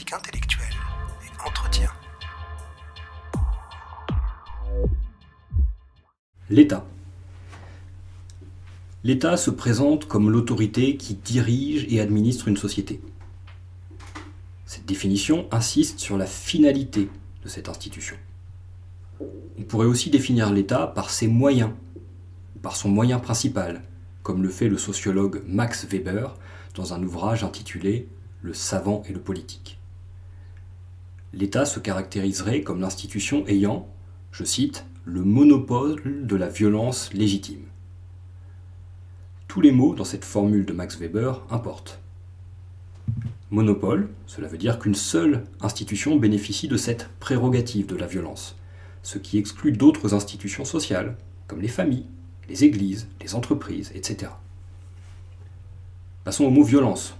et entretien. L'État. L'État se présente comme l'autorité qui dirige et administre une société. Cette définition insiste sur la finalité de cette institution. On pourrait aussi définir l'État par ses moyens, par son moyen principal, comme le fait le sociologue Max Weber dans un ouvrage intitulé Le savant et le politique. L'État se caractériserait comme l'institution ayant, je cite, le monopole de la violence légitime. Tous les mots dans cette formule de Max Weber importent. Monopole, cela veut dire qu'une seule institution bénéficie de cette prérogative de la violence, ce qui exclut d'autres institutions sociales, comme les familles, les églises, les entreprises, etc. Passons au mot violence.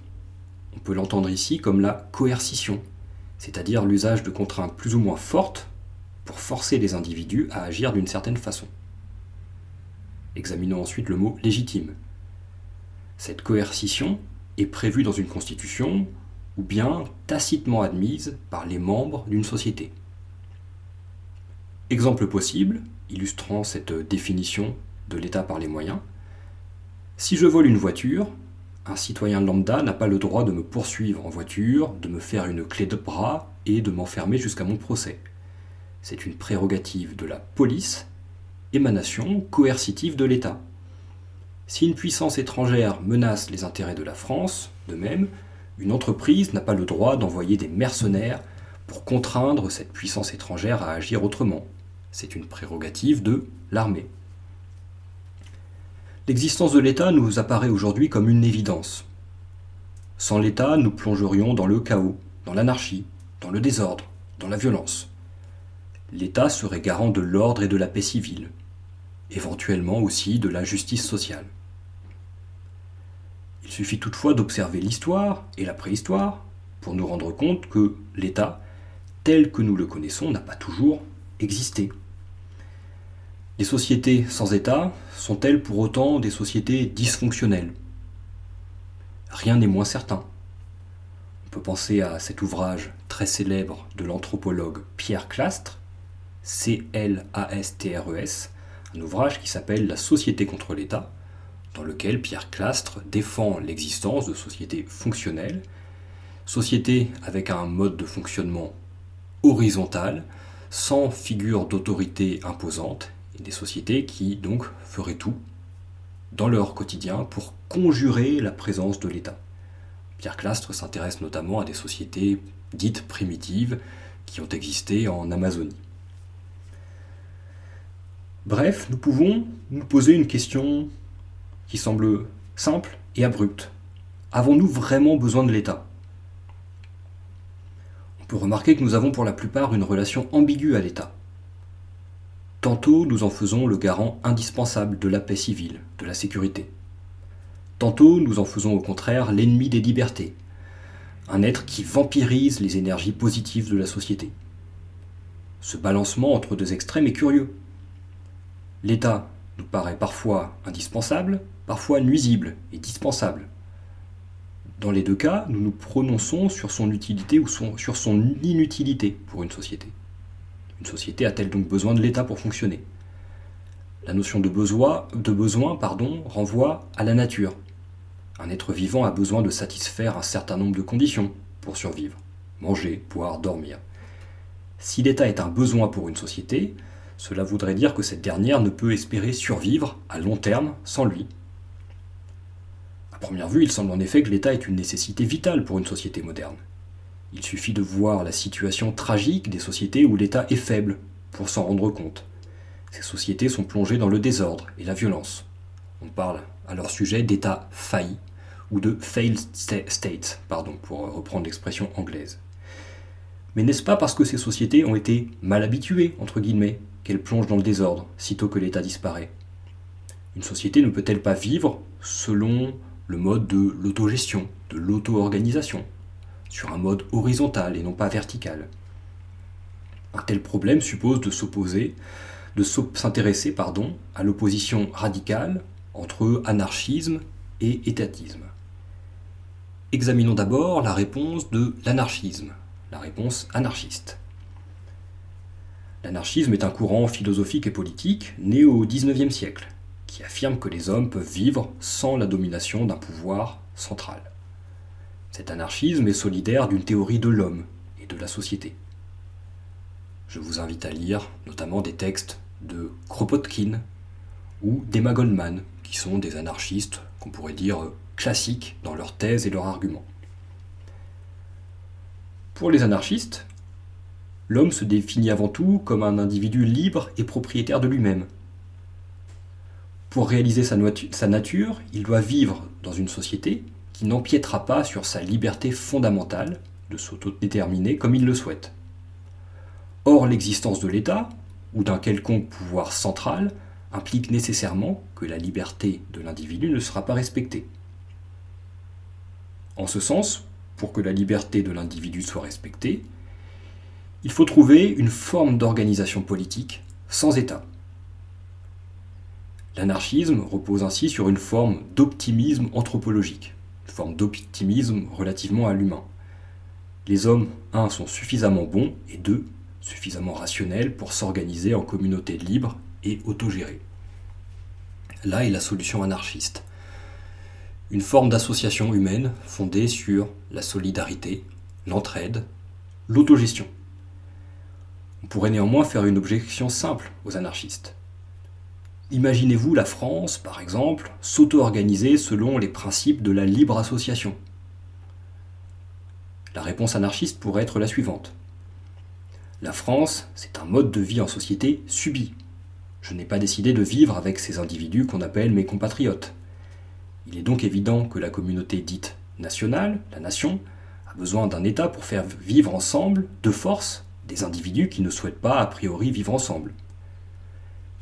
On peut l'entendre ici comme la coercition, c'est-à-dire l'usage de contraintes plus ou moins fortes pour forcer les individus à agir d'une certaine façon. Examinons ensuite le mot légitime. Cette coercition est prévue dans une constitution ou bien tacitement admise par les membres d'une société. Exemple possible, illustrant cette définition de l'État par les moyens. Si je vole une voiture, un citoyen lambda n'a pas le droit de me poursuivre en voiture, de me faire une clé de bras et de m'enfermer jusqu'à mon procès. C'est une prérogative de la police, émanation coercitive de l'État. Si une puissance étrangère menace les intérêts de la France, de même, une entreprise n'a pas le droit d'envoyer des mercenaires pour contraindre cette puissance étrangère à agir autrement. C'est une prérogative de l'armée. L'existence de l'État nous apparaît aujourd'hui comme une évidence. Sans l'État, nous plongerions dans le chaos, dans l'anarchie, dans le désordre, dans la violence. L'État serait garant de l'ordre et de la paix civile, éventuellement aussi de la justice sociale. Il suffit toutefois d'observer l'histoire et la préhistoire pour nous rendre compte que l'État, tel que nous le connaissons, n'a pas toujours existé. Les sociétés sans État sont-elles pour autant des sociétés dysfonctionnelles? Rien n'est moins certain. On peut penser à cet ouvrage très célèbre de l'anthropologue Pierre Clastre, C-L-A-S-T-R-E-S, e un ouvrage qui s'appelle La société contre l'État, dans lequel Pierre Clastre défend l'existence de sociétés fonctionnelles, sociétés avec un mode de fonctionnement horizontal, sans figure d'autorité imposante des sociétés qui donc feraient tout dans leur quotidien pour conjurer la présence de l'État. Pierre Clastre s'intéresse notamment à des sociétés dites primitives qui ont existé en Amazonie. Bref, nous pouvons nous poser une question qui semble simple et abrupte. Avons-nous vraiment besoin de l'État? On peut remarquer que nous avons pour la plupart une relation ambiguë à l'État. Tantôt nous en faisons le garant indispensable de la paix civile, de la sécurité. Tantôt nous en faisons au contraire l'ennemi des libertés, un être qui vampirise les énergies positives de la société. Ce balancement entre deux extrêmes est curieux. L'État nous paraît parfois indispensable, parfois nuisible et dispensable. Dans les deux cas, nous nous prononçons sur son utilité ou sur son inutilité pour une société. Une société a-t-elle donc besoin de l'État pour fonctionner? La notion de besoin, de besoin pardon, renvoie à la nature. Un être vivant a besoin de satisfaire un certain nombre de conditions pour survivre. Manger, boire, dormir. Si l'État est un besoin pour une société, cela voudrait dire que cette dernière ne peut espérer survivre à long terme sans lui. À première vue, il semble en effet que l'État est une nécessité vitale pour une société moderne. Il suffit de voir la situation tragique des sociétés où l'État est faible pour s'en rendre compte. Ces sociétés sont plongées dans le désordre et la violence. On parle à leur sujet d'État failli ou de failed state, pardon, pour reprendre l'expression anglaise. Mais n'est-ce pas parce que ces sociétés ont été mal habituées, entre guillemets, qu'elles plongent dans le désordre sitôt que l'État disparaît? Une société ne peut-elle pas vivre selon le mode de l'autogestion, de l'auto-organisation, sur un mode horizontal et non pas vertical. Un tel problème suppose de s'opposer, de s'intéresser pardon, à l'opposition radicale entre anarchisme et étatisme. Examinons d'abord la réponse de l'anarchisme, La réponse anarchiste. L'anarchisme est un courant philosophique et politique né au XIXe siècle, qui affirme que les hommes peuvent vivre sans la domination d'un pouvoir central. Cet anarchisme est solidaire d'une théorie de l'homme et de la société. Je vous invite à lire notamment des textes de Kropotkin ou d'Emma Goldman, qui sont des anarchistes qu'on pourrait dire classiques dans leurs thèses et leurs arguments. Pour les anarchistes, l'homme se définit avant tout comme un individu libre et propriétaire de lui-même. Pour réaliser sa, nature, il doit vivre dans une société qui n'empiétera pas sur sa liberté fondamentale de s'autodéterminer comme il le souhaite. Or, l'existence de l'État, ou d'un quelconque pouvoir central, implique nécessairement que la liberté de l'individu ne sera pas respectée. En ce sens, pour que la liberté de l'individu soit respectée, il faut trouver une forme d'organisation politique sans État. L'anarchisme repose ainsi sur une forme d'optimisme anthropologique, forme d'optimisme relativement à l'humain. Les hommes, un, sont suffisamment bons, et deux, suffisamment rationnels pour s'organiser en communautés libres et autogérées. Là est la solution anarchiste. Une forme d'association humaine fondée sur la solidarité, l'entraide, l'autogestion. On pourrait néanmoins faire une objection simple aux anarchistes. Imaginez-vous la France, par exemple, s'auto-organiser selon les principes de la libre association. La réponse anarchiste pourrait être la suivante. La France, c'est un mode de vie en société subi. Je n'ai pas décidé de vivre avec ces individus qu'on appelle mes compatriotes. Il est donc évident que la communauté dite nationale, la nation, a besoin d'un État pour faire vivre ensemble, de force, des individus qui ne souhaitent pas a priori vivre ensemble.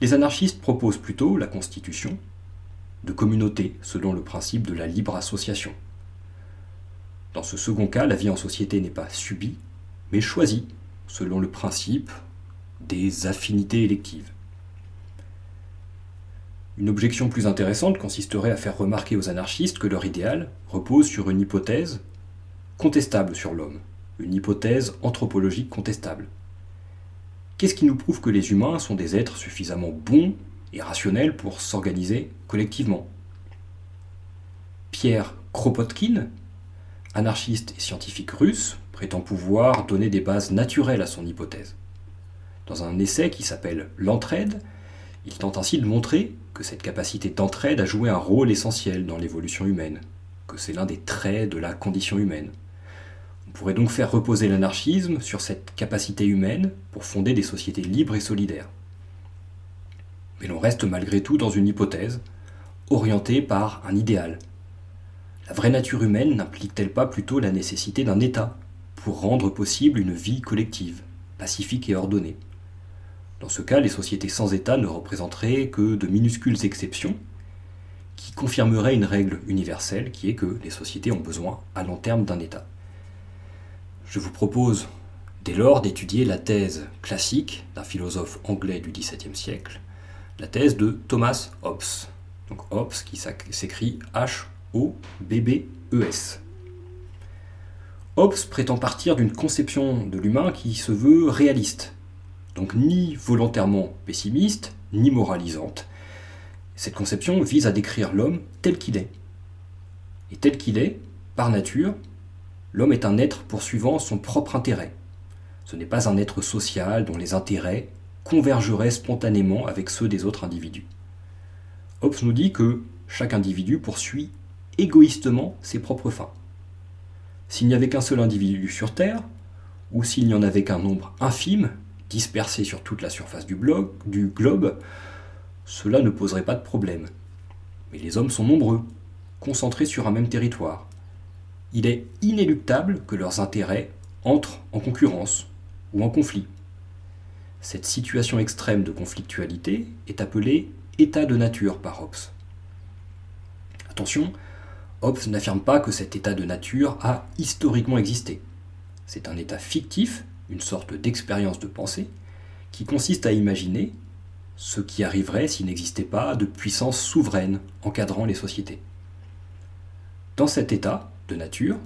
Les anarchistes proposent plutôt la constitution de communautés selon le principe de la libre association. Dans ce second cas, la vie en société n'est pas subie, mais choisie selon le principe des affinités électives. Une objection plus intéressante consisterait à faire remarquer aux anarchistes que leur idéal repose sur une hypothèse contestable sur l'homme, une hypothèse anthropologique contestable. Qu'est-ce qui nous prouve que les humains sont des êtres suffisamment bons et rationnels pour s'organiser collectivement? Pierre Kropotkin, anarchiste et scientifique russe, prétend pouvoir donner des bases naturelles à son hypothèse. Dans un essai qui s'appelle L'entraide, il tente ainsi de montrer que cette capacité d'entraide a joué un rôle essentiel dans l'évolution humaine, que c'est l'un des traits de la condition humaine. On pourrait donc faire reposer l'anarchisme sur cette capacité humaine pour fonder des sociétés libres et solidaires. Mais l'on reste malgré tout dans une hypothèse, orientée par un idéal. La vraie nature humaine n'implique-t-elle pas plutôt la nécessité d'un État pour rendre possible une vie collective, pacifique et ordonnée? Dans ce cas, les sociétés sans État ne représenteraient que de minuscules exceptions qui confirmeraient une règle universelle qui est que les sociétés ont besoin à long terme d'un État. Je vous propose dès lors d'étudier la thèse classique d'un philosophe anglais du XVIIe siècle, la thèse de Thomas Hobbes. Donc Hobbes qui s'écrit H-O-B-B-E-S. Hobbes prétend partir d'une conception de l'humain qui se veut réaliste, donc ni volontairement pessimiste, ni moralisante. Cette conception vise à décrire l'homme tel qu'il est. Et tel qu'il est, par nature, L'homme est un être poursuivant son propre intérêt. Ce n'est pas un être social dont les intérêts convergeraient spontanément avec ceux des autres individus. Hobbes nous dit que chaque individu poursuit égoïstement ses propres fins. S'il n'y avait qu'un seul individu sur Terre, ou s'il n'y en avait qu'un nombre infime, dispersé sur toute la surface du, du globe, cela ne poserait pas de problème. Mais les hommes sont nombreux, concentrés sur un même territoire il est inéluctable que leurs intérêts entrent en concurrence ou en conflit. Cette situation extrême de conflictualité est appelée état de nature par Hobbes. Attention, Hobbes n'affirme pas que cet état de nature a historiquement existé. C'est un état fictif, une sorte d'expérience de pensée, qui consiste à imaginer ce qui arriverait s'il n'existait pas de puissance souveraine encadrant les sociétés. Dans cet état, nature,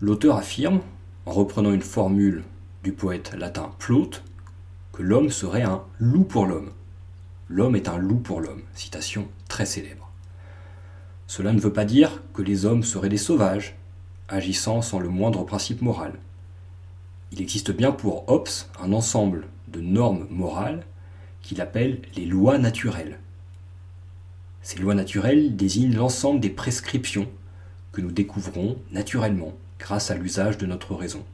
l'auteur affirme, en reprenant une formule du poète latin Plaute, que l'homme serait un loup pour l'homme. L'homme est un loup pour l'homme. Citation très célèbre. Cela ne veut pas dire que les hommes seraient des sauvages, agissant sans le moindre principe moral. Il existe bien pour Hobbes un ensemble de normes morales qu'il appelle les lois naturelles. Ces lois naturelles désignent l'ensemble des prescriptions que nous découvrons naturellement grâce à l'usage de notre raison.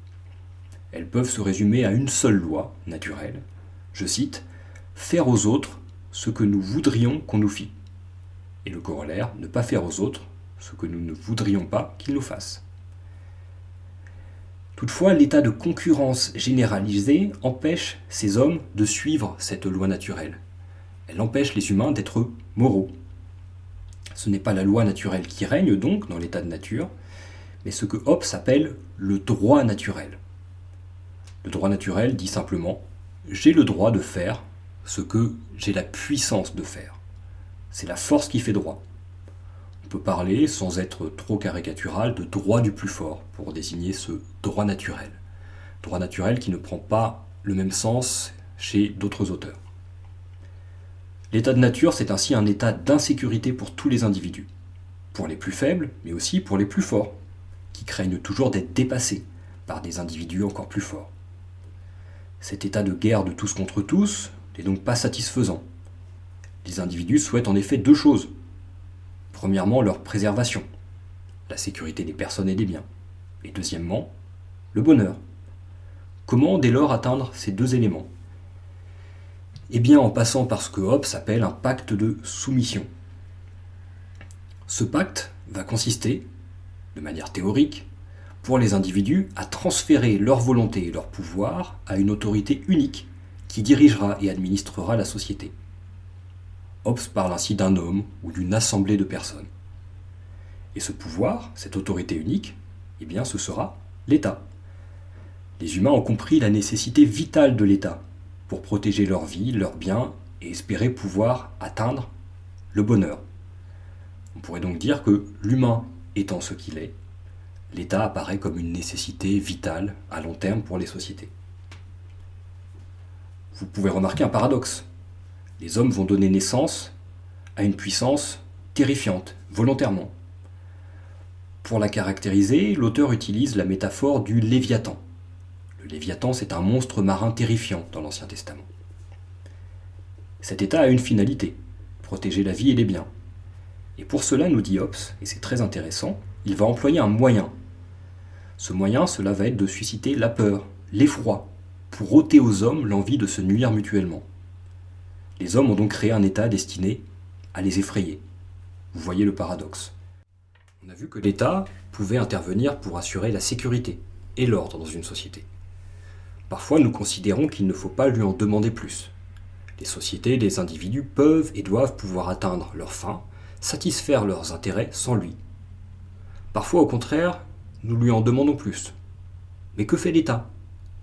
Elles peuvent se résumer à une seule loi naturelle, je cite, Faire aux autres ce que nous voudrions qu'on nous fît et le corollaire, ne pas faire aux autres ce que nous ne voudrions pas qu'ils nous fassent. Toutefois, l'état de concurrence généralisée empêche ces hommes de suivre cette loi naturelle. Elle empêche les humains d'être moraux. Ce n'est pas la loi naturelle qui règne donc dans l'état de nature, mais ce que Hobbes appelle le droit naturel. Le droit naturel dit simplement j'ai le droit de faire ce que j'ai la puissance de faire. C'est la force qui fait droit. On peut parler, sans être trop caricatural, de droit du plus fort pour désigner ce droit naturel. Droit naturel qui ne prend pas le même sens chez d'autres auteurs. L'état de nature, c'est ainsi un état d'insécurité pour tous les individus, pour les plus faibles, mais aussi pour les plus forts, qui craignent toujours d'être dépassés par des individus encore plus forts. Cet état de guerre de tous contre tous n'est donc pas satisfaisant, les individus souhaitent en effet deux choses. Premièrement, leur préservation, la sécurité des personnes et des biens. Et deuxièmement, le bonheur. Comment dès lors atteindre ces deux éléments? Eh bien en passant par ce que Hobbes appelle un pacte de soumission. Ce pacte va consister, de manière théorique, pour les individus à transférer leur volonté et leur pouvoir à une autorité unique qui dirigera et administrera la société. Hobbes parle ainsi d'un homme ou d'une assemblée de personnes. Et ce pouvoir, cette autorité unique, eh bien ce sera l'État. Les humains ont compris la nécessité vitale de l'État pour protéger leur vie, leurs biens et espérer pouvoir atteindre le bonheur. On pourrait donc dire que l'humain étant ce qu'il est, l'État apparaît comme une nécessité vitale à long terme pour les sociétés. Vous pouvez remarquer un paradoxe les hommes vont donner naissance à une puissance terrifiante, volontairement. Pour la caractériser, l'auteur utilise la métaphore du Léviathan. Léviathan, c'est un monstre marin terrifiant dans l'Ancien Testament. Cet état a une finalité, protéger la vie et les biens. Et pour cela, nous dit Hobbes, et c'est très intéressant, il va employer un moyen. Ce moyen, cela va être de susciter la peur, l'effroi, pour ôter aux hommes l'envie de se nuire mutuellement. Les hommes ont donc créé un État destiné à les effrayer. Vous voyez le paradoxe. On a vu que l'État pouvait intervenir pour assurer la sécurité et l'ordre dans une société. Parfois, nous considérons qu'il ne faut pas lui en demander plus. Les sociétés, les individus peuvent et doivent pouvoir atteindre leurs fins, satisfaire leurs intérêts sans lui. Parfois, au contraire, nous lui en demandons plus. Mais que fait l'État?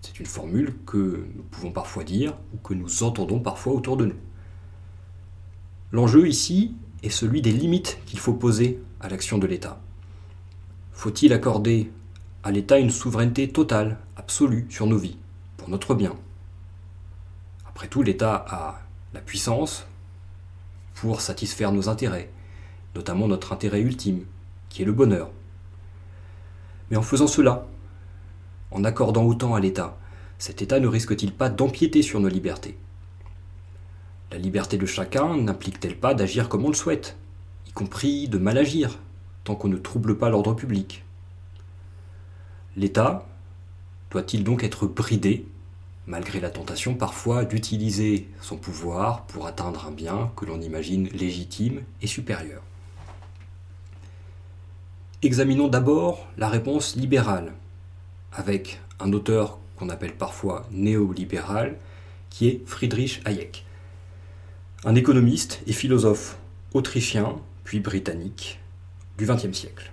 C'est une formule que nous pouvons parfois dire ou que nous entendons parfois autour de nous. L'enjeu ici est celui des limites qu'il faut poser à l'action de l'État. Faut-il accorder à l'État une souveraineté totale, absolue sur nos vies, pour notre bien. Après tout, l'État a la puissance pour satisfaire nos intérêts, notamment notre intérêt ultime, qui est le bonheur. Mais en faisant cela, en accordant autant à l'État, cet État ne risque-t-il pas d'empiéter sur nos libertés? La liberté de chacun n'implique-t-elle pas d'agir comme on le souhaite, y compris de mal agir, tant qu'on ne trouble pas l'ordre public? L'État doit-il donc être bridé, malgré la tentation parfois d'utiliser son pouvoir pour atteindre un bien que l'on imagine légitime et supérieur? Examinons d'abord la réponse libérale avec un auteur qu'on appelle parfois néolibéral, qui est Friedrich Hayek. Un économiste et philosophe autrichien, puis britannique, du XXe siècle.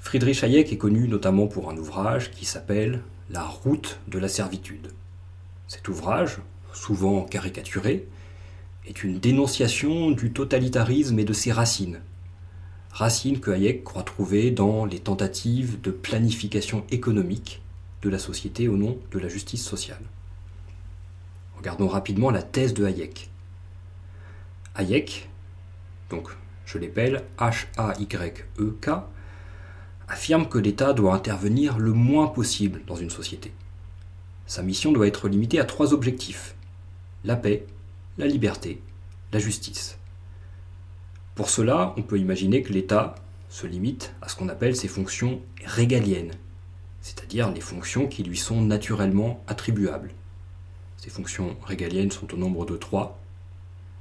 Friedrich Hayek est connu notamment pour un ouvrage qui s'appelle La route de la servitude. Cet ouvrage, souvent caricaturé, est une dénonciation du totalitarisme et de ses racines, racine que Hayek croit trouver dans les tentatives de planification économique de la société au nom de la justice sociale. Regardons rapidement la thèse de Hayek. Hayek, donc je l'appelle H-A-Y-E-K, affirme que l'État doit intervenir le moins possible dans une société. Sa mission doit être limitée à trois objectifs la paix, la liberté, la justice. Pour cela, on peut imaginer que l'État se limite à ce qu'on appelle ses fonctions régaliennes, c'est-à-dire les fonctions qui lui sont naturellement attribuables. Ces fonctions régaliennes sont au nombre de trois.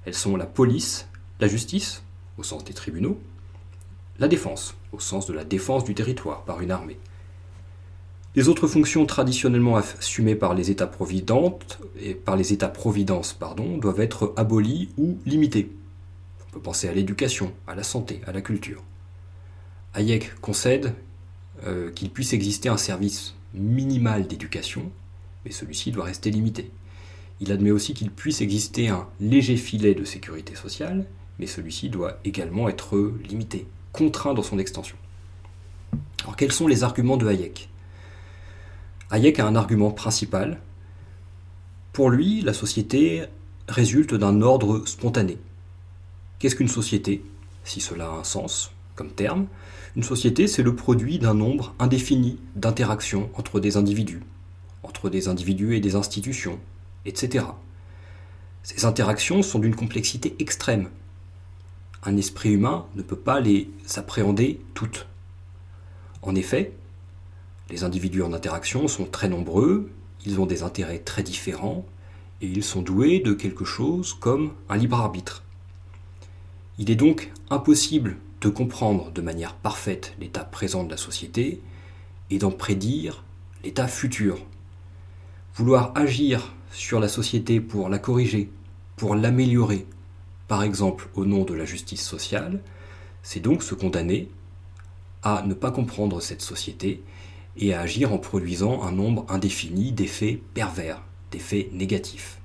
Elles sont la police, la justice, au sens des tribunaux, la défense, au sens de la défense du territoire par une armée. Les autres fonctions traditionnellement assumées par les États-providentes et par les États-providence pardon, doivent être abolies ou limitées. On peut penser à l'éducation, à la santé, à la culture. Hayek concède euh, qu'il puisse exister un service minimal d'éducation, mais celui-ci doit rester limité. Il admet aussi qu'il puisse exister un léger filet de sécurité sociale, mais celui-ci doit également être limité, contraint dans son extension. Alors quels sont les arguments de Hayek? Hayek a un argument principal. Pour lui, la société résulte d'un ordre spontané. Qu'est-ce qu'une société? Si cela a un sens comme terme, une société, c'est le produit d'un nombre indéfini d'interactions entre des individus, entre des individus et des institutions, etc. Ces interactions sont d'une complexité extrême. Un esprit humain ne peut pas les appréhender toutes. En effet, les individus en interaction sont très nombreux, ils ont des intérêts très différents, et ils sont doués de quelque chose comme un libre arbitre. Il est donc impossible de comprendre de manière parfaite l'état présent de la société et d'en prédire l'état futur. Vouloir agir sur la société pour la corriger, pour l'améliorer, par exemple au nom de la justice sociale, c'est donc se condamner à ne pas comprendre cette société et à agir en produisant un nombre indéfini d'effets pervers, d'effets négatifs.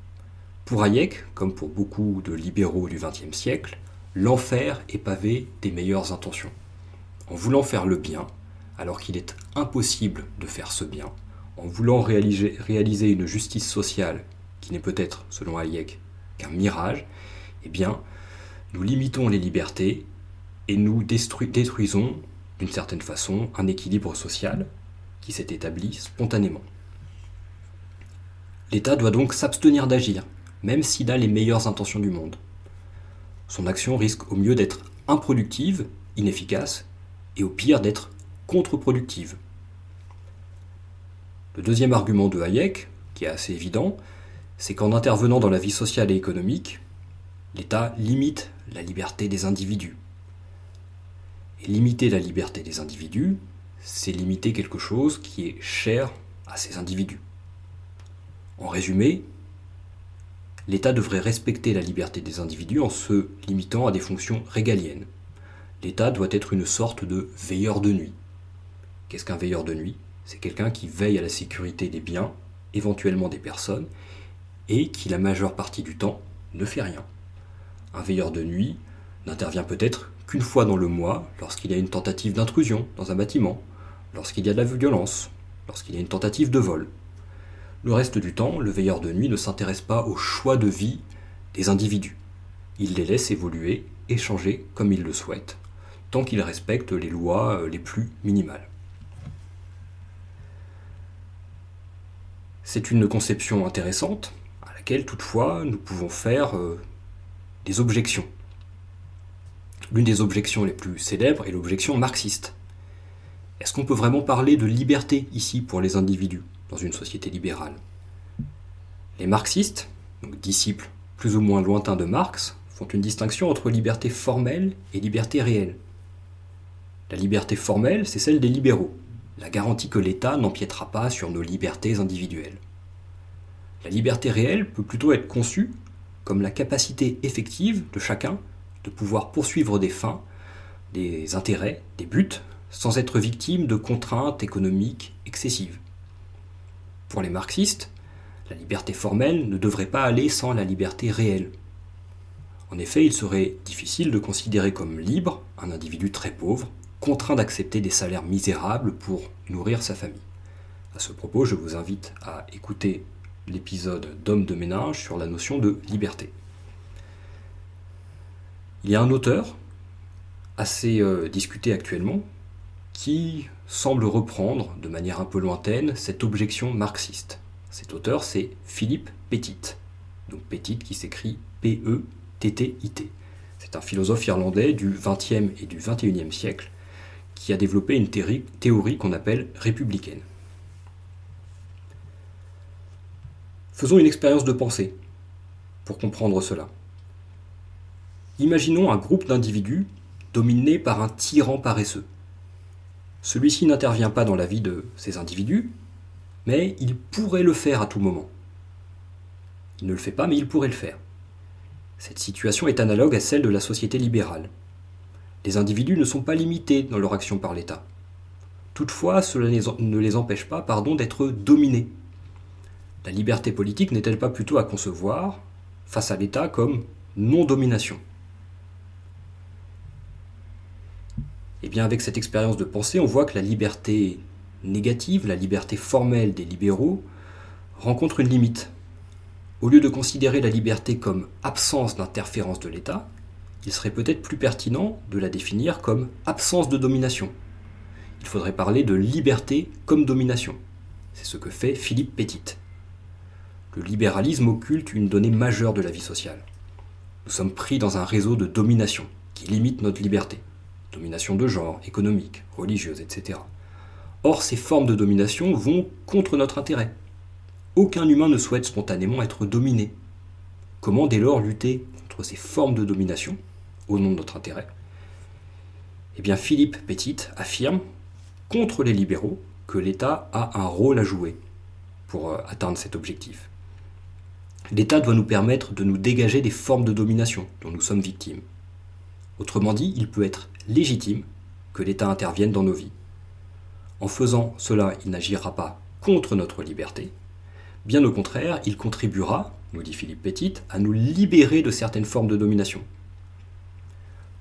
Pour Hayek, comme pour beaucoup de libéraux du XXe siècle, l'enfer est pavé des meilleures intentions. En voulant faire le bien, alors qu'il est impossible de faire ce bien, en voulant réaliser, une justice sociale qui n'est peut-être, selon Hayek, qu'un mirage, eh bien, nous limitons les libertés et nous détruisons, d'une certaine façon, un équilibre social qui s'est établi spontanément. L'État doit donc s'abstenir d'agir, même s'il a les meilleures intentions du monde. Son action risque au mieux d'être improductive, inefficace, et au pire d'être contre-productive. Le deuxième argument de Hayek, qui est assez évident, c'est qu'en intervenant dans la vie sociale et économique, l'État limite la liberté des individus. Et limiter la liberté des individus, c'est limiter quelque chose qui est cher à ces individus. En résumé, l'État devrait respecter la liberté des individus en se limitant à des fonctions régaliennes. L'État doit être une sorte de veilleur de nuit. Qu'est-ce qu'un veilleur de nuit? C'est quelqu'un qui veille à la sécurité des biens, éventuellement des personnes, et qui la majeure partie du temps ne fait rien. Un veilleur de nuit n'intervient peut-être qu'une fois dans le mois lorsqu'il y a une tentative d'intrusion dans un bâtiment, lorsqu'il y a de la violence, lorsqu'il y a une tentative de vol. Le reste du temps, le veilleur de nuit ne s'intéresse pas au choix de vie des individus. Il les laisse évoluer et changer comme il le souhaite, tant qu'il respecte les lois euh, les plus minimales. C'est une conception intéressante, à laquelle toutefois nous pouvons faire euh, des objections. L'une des objections les plus célèbres est l'objection marxiste. Est-ce qu'on peut vraiment parler de liberté ici pour les individus dans une société libérale? Les marxistes, donc disciples plus ou moins lointains de Marx, font une distinction entre liberté formelle et liberté réelle. La liberté formelle, c'est celle des libéraux, la garantie que l'État n'empiétera pas sur nos libertés individuelles. La liberté réelle peut plutôt être conçue comme la capacité effective de chacun de pouvoir poursuivre des fins, des intérêts, des buts, sans être victime de contraintes économiques excessives. Pour les marxistes, la liberté formelle ne devrait pas aller sans la liberté réelle. En effet, il serait difficile de considérer comme libre un individu très pauvre, contraint d'accepter des salaires misérables pour nourrir sa famille. À ce propos, je vous invite à écouter l'épisode d'Homme de ménage sur la notion de liberté. Il y a un auteur, assez euh, discuté actuellement, qui semble reprendre de manière un peu lointaine cette objection marxiste. Cet auteur, c'est Philippe Petit. Donc Petit qui s'écrit P-E-T-T-I-T. C'est un philosophe irlandais du XXe et du XXIe siècle qui a développé une théorie qu'on appelle républicaine. Faisons une expérience de pensée pour comprendre cela. Imaginons un groupe d'individus dominé par un tyran paresseux. Celui-ci n'intervient pas dans la vie de ces individus, mais il pourrait le faire à tout moment. Il ne le fait pas, mais il pourrait le faire. Cette situation est analogue à celle de la société libérale. Les individus ne sont pas limités dans leur action par l'État. Toutefois, cela ne les empêche pas d'être dominés. La liberté politique n'est-elle pas plutôt à concevoir, face à l'État, comme non-domination? Eh bien avec cette expérience de pensée, on voit que la liberté négative, la liberté formelle des libéraux, rencontre une limite. Au lieu de considérer la liberté comme absence d'interférence de l'État, il serait peut-être plus pertinent de la définir comme absence de domination. Il faudrait parler de liberté comme domination. C'est ce que fait Philippe Petit. Le libéralisme occulte une donnée majeure de la vie sociale. Nous sommes pris dans un réseau de domination qui limite notre liberté domination de genre, économique, religieuse, etc. Or, ces formes de domination vont contre notre intérêt. Aucun humain ne souhaite spontanément être dominé. Comment dès lors lutter contre ces formes de domination au nom de notre intérêt? Eh bien, Philippe Petit affirme, contre les libéraux, que l'État a un rôle à jouer pour euh, atteindre cet objectif. L'État doit nous permettre de nous dégager des formes de domination dont nous sommes victimes. Autrement dit, il peut être légitime que l'État intervienne dans nos vies. En faisant cela, il n'agira pas contre notre liberté. Bien au contraire, il contribuera, nous dit Philippe Petit, à nous libérer de certaines formes de domination.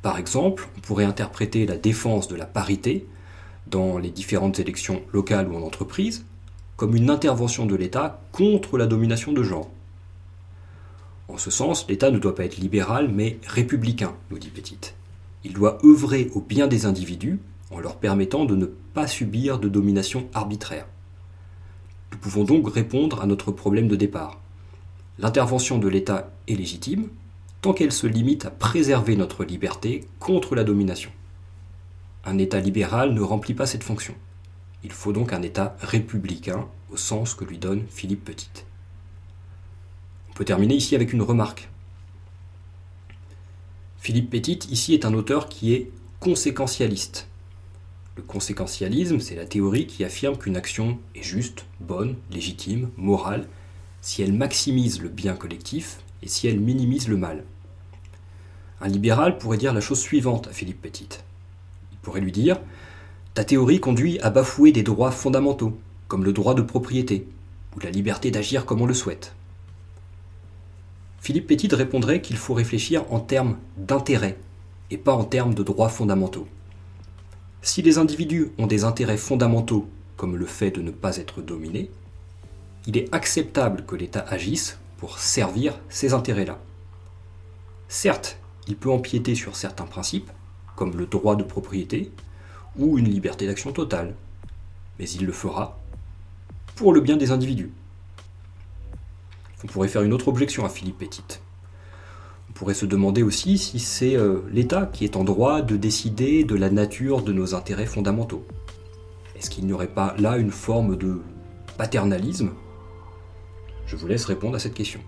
Par exemple, on pourrait interpréter la défense de la parité dans les différentes élections locales ou en entreprise comme une intervention de l'État contre la domination de genre. En ce sens, l'État ne doit pas être libéral, mais républicain, nous dit Petit. Il doit œuvrer au bien des individus en leur permettant de ne pas subir de domination arbitraire. Nous pouvons donc répondre à notre problème de départ. L'intervention de l'État est légitime tant qu'elle se limite à préserver notre liberté contre la domination. Un État libéral ne remplit pas cette fonction. Il faut donc un État républicain au sens que lui donne Philippe Petit. On peut terminer ici avec une remarque. Philippe Petit, ici, est un auteur qui est conséquentialiste. Le conséquentialisme, c'est la théorie qui affirme qu'une action est juste, bonne, légitime, morale, si elle maximise le bien collectif et si elle minimise le mal. Un libéral pourrait dire la chose suivante à Philippe Petit. Il pourrait lui dire Ta théorie conduit à bafouer des droits fondamentaux, comme le droit de propriété, ou la liberté d'agir comme on le souhaite. Philippe Petit répondrait qu'il faut réfléchir en termes d'intérêt et pas en termes de droits fondamentaux. Si les individus ont des intérêts fondamentaux, comme le fait de ne pas être dominés, il est acceptable que l'État agisse pour servir ces intérêts-là. Certes, il peut empiéter sur certains principes, comme le droit de propriété ou une liberté d'action totale, mais il le fera pour le bien des individus. On pourrait faire une autre objection à Philippe Petit. On pourrait se demander aussi si c'est euh, l'État qui est en droit de décider de la nature de nos intérêts fondamentaux. Est-ce qu'il n'y aurait pas là une forme de paternalisme? Je vous laisse répondre à cette question.